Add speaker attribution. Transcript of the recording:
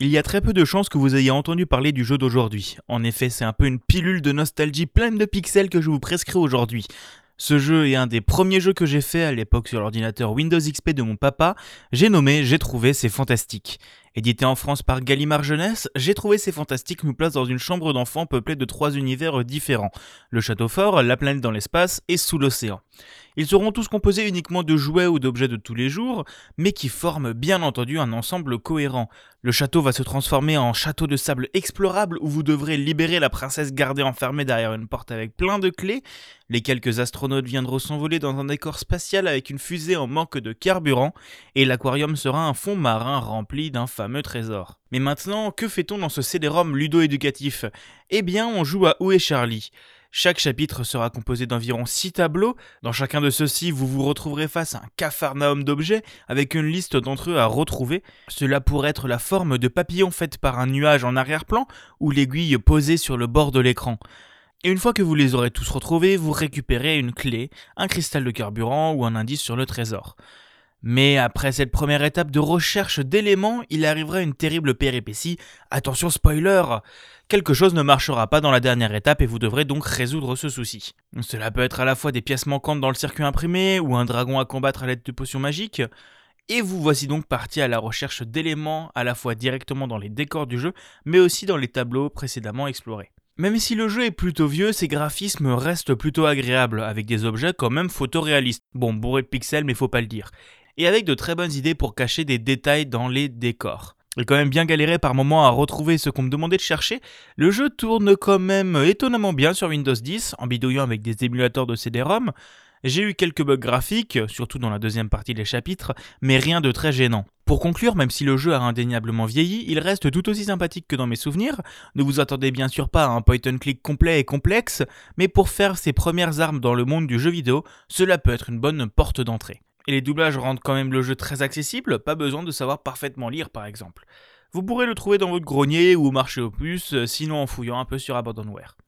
Speaker 1: Il y a très peu de chances que vous ayez entendu parler du jeu d'aujourd'hui. En effet, c'est un peu une pilule de nostalgie pleine de pixels que je vous prescris aujourd'hui. Ce jeu est un des premiers jeux que j'ai fait à l'époque sur l'ordinateur Windows XP de mon papa. J'ai nommé J'ai trouvé c'est fantastique. Édité en France par Gallimard Jeunesse, J'ai trouvé c'est fantastique nous place dans une chambre d'enfant peuplée de trois univers différents. Le château fort, la planète dans l'espace et sous l'océan. Ils seront tous composés uniquement de jouets ou d'objets de tous les jours, mais qui forment bien entendu un ensemble cohérent. Le château va se transformer en château de sable explorable où vous devrez libérer la princesse gardée enfermée derrière une porte avec plein de clés. Les quelques astronautes viendront s'envoler dans un décor spatial avec une fusée en manque de carburant, et l'aquarium sera un fond marin rempli d'un trésor. Mais maintenant, que fait-on dans ce CD-ROM ludo-éducatif? Eh bien, on joue à Où est Charlie? Chaque chapitre sera composé d'environ 6 tableaux. Dans chacun de ceux-ci, vous vous retrouverez face à un cafarnaum d'objets avec une liste d'entre eux à retrouver. Cela pourrait être la forme de papillon faite par un nuage en arrière-plan ou l'aiguille posée sur le bord de l'écran. Et une fois que vous les aurez tous retrouvés, vous récupérez une clé, un cristal de carburant ou un indice sur le trésor. Mais après cette première étape de recherche d'éléments, il arrivera une terrible péripétie. Attention spoiler Quelque chose ne marchera pas dans la dernière étape et vous devrez donc résoudre ce souci. Cela peut être à la fois des pièces manquantes dans le circuit imprimé ou un dragon à combattre à l'aide de potions magiques. Et vous voici donc parti à la recherche d'éléments à la fois directement dans les décors du jeu, mais aussi dans les tableaux précédemment explorés. Même si le jeu est plutôt vieux, ses graphismes restent plutôt agréables, avec des objets quand même photoréalistes. Bon, bourré de pixels, mais faut pas le dire et avec de très bonnes idées pour cacher des détails dans les décors. J'ai quand même bien galéré par moments à retrouver ce qu'on me demandait de chercher. Le jeu tourne quand même étonnamment bien sur Windows 10, en bidouillant avec des émulateurs de CD-ROM. J'ai eu quelques bugs graphiques, surtout dans la deuxième partie des chapitres, mais rien de très gênant. Pour conclure, même si le jeu a indéniablement vieilli, il reste tout aussi sympathique que dans mes souvenirs. Ne vous attendez bien sûr pas à un point and click complet et complexe, mais pour faire ses premières armes dans le monde du jeu vidéo, cela peut être une bonne porte d'entrée et les doublages rendent quand même le jeu très accessible, pas besoin de savoir parfaitement lire par exemple. Vous pourrez le trouver dans votre grenier ou au marché aux puces, sinon en fouillant un peu sur Abandonware.